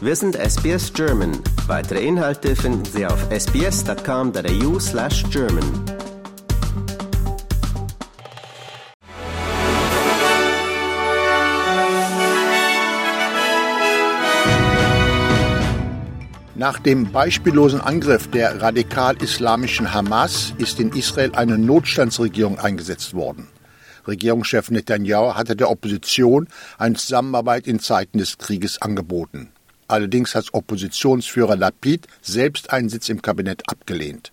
Wir sind SBS German. Weitere Inhalte finden Sie auf sbs.com.au slash German. Nach dem beispiellosen Angriff der radikal-islamischen Hamas ist in Israel eine Notstandsregierung eingesetzt worden. Regierungschef Netanyahu hatte der Opposition eine Zusammenarbeit in Zeiten des Krieges angeboten. Allerdings hat Oppositionsführer Lapid selbst einen Sitz im Kabinett abgelehnt.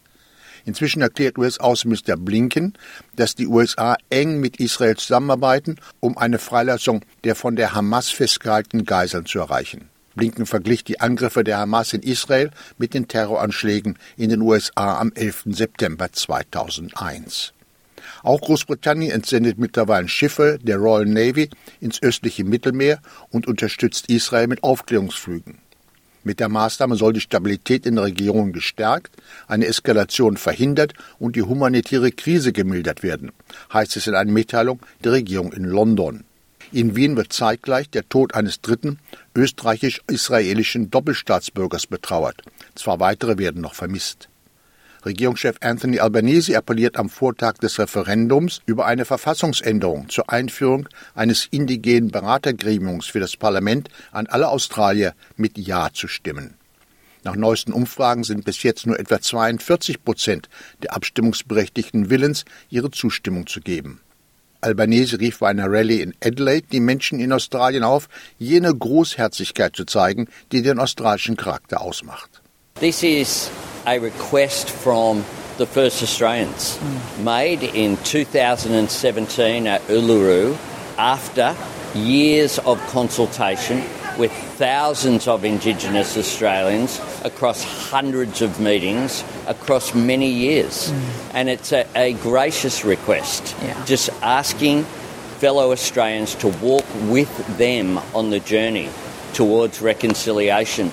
Inzwischen erklärt US-Außenminister Blinken, dass die USA eng mit Israel zusammenarbeiten, um eine Freilassung der von der Hamas festgehaltenen Geiseln zu erreichen. Blinken verglich die Angriffe der Hamas in Israel mit den Terroranschlägen in den USA am 11. September 2001. Auch Großbritannien entsendet mittlerweile Schiffe der Royal Navy ins östliche Mittelmeer und unterstützt Israel mit Aufklärungsflügen. Mit der Maßnahme soll die Stabilität in der Region gestärkt, eine Eskalation verhindert und die humanitäre Krise gemildert werden, heißt es in einer Mitteilung der Regierung in London. In Wien wird zeitgleich der Tod eines dritten österreichisch-israelischen Doppelstaatsbürgers betrauert. Zwei weitere werden noch vermisst. Regierungschef Anthony Albanese appelliert am Vortag des Referendums über eine Verfassungsänderung zur Einführung eines indigenen Beratergremiums für das Parlament an alle Australier mit Ja zu stimmen. Nach neuesten Umfragen sind bis jetzt nur etwa 42 Prozent der Abstimmungsberechtigten willens, ihre Zustimmung zu geben. Albanese rief bei einer Rallye in Adelaide die Menschen in Australien auf, jene Großherzigkeit zu zeigen, die den australischen Charakter ausmacht. This is a request from the first Australians mm. made in 2017 at Uluru after years of consultation with thousands of Indigenous Australians across hundreds of meetings across many years. Mm. And it's a, a gracious request, yeah. just asking fellow Australians to walk with them on the journey towards reconciliation.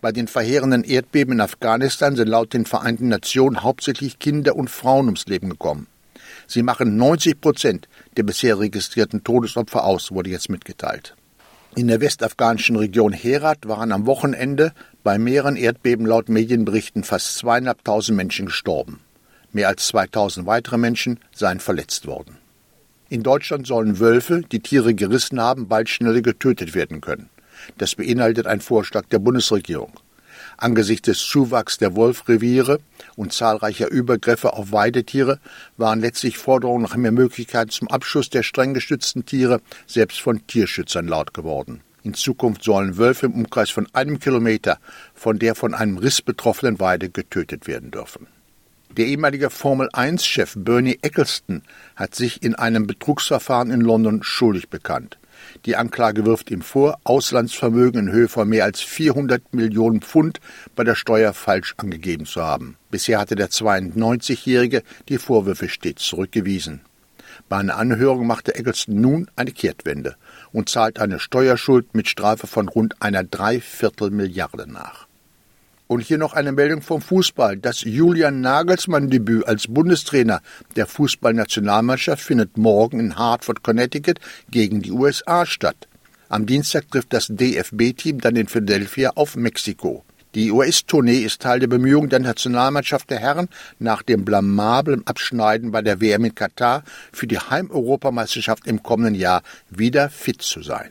Bei den verheerenden Erdbeben in Afghanistan sind laut den Vereinten Nationen hauptsächlich Kinder und Frauen ums Leben gekommen. Sie machen 90 Prozent der bisher registrierten Todesopfer aus, wurde jetzt mitgeteilt. In der westafghanischen Region Herat waren am Wochenende bei mehreren Erdbeben laut Medienberichten fast zweieinhalbtausend Menschen gestorben. Mehr als 2000 weitere Menschen seien verletzt worden. In Deutschland sollen Wölfe, die Tiere gerissen haben, bald schneller getötet werden können. Das beinhaltet ein Vorschlag der Bundesregierung. Angesichts des Zuwachs der Wolfreviere und zahlreicher Übergriffe auf Weidetiere waren letztlich Forderungen nach mehr Möglichkeiten zum Abschuss der streng geschützten Tiere selbst von Tierschützern laut geworden. In Zukunft sollen Wölfe im Umkreis von einem Kilometer von der von einem Riss betroffenen Weide getötet werden dürfen. Der ehemalige Formel-1-Chef Bernie Eccleston hat sich in einem Betrugsverfahren in London schuldig bekannt. Die Anklage wirft ihm vor, Auslandsvermögen in Höhe von mehr als 400 Millionen Pfund bei der Steuer falsch angegeben zu haben. Bisher hatte der 92-Jährige die Vorwürfe stets zurückgewiesen. Bei einer Anhörung machte Eggleston nun eine Kehrtwende und zahlt eine Steuerschuld mit Strafe von rund einer Dreiviertelmilliarde nach. Und hier noch eine Meldung vom Fußball. Das Julian Nagelsmann-Debüt als Bundestrainer der Fußballnationalmannschaft findet morgen in Hartford, Connecticut gegen die USA statt. Am Dienstag trifft das DFB-Team dann in Philadelphia auf Mexiko. Die US-Tournee ist Teil der Bemühungen der Nationalmannschaft der Herren, nach dem blamablen Abschneiden bei der WM in Katar für die Heimeuropameisterschaft im kommenden Jahr wieder fit zu sein.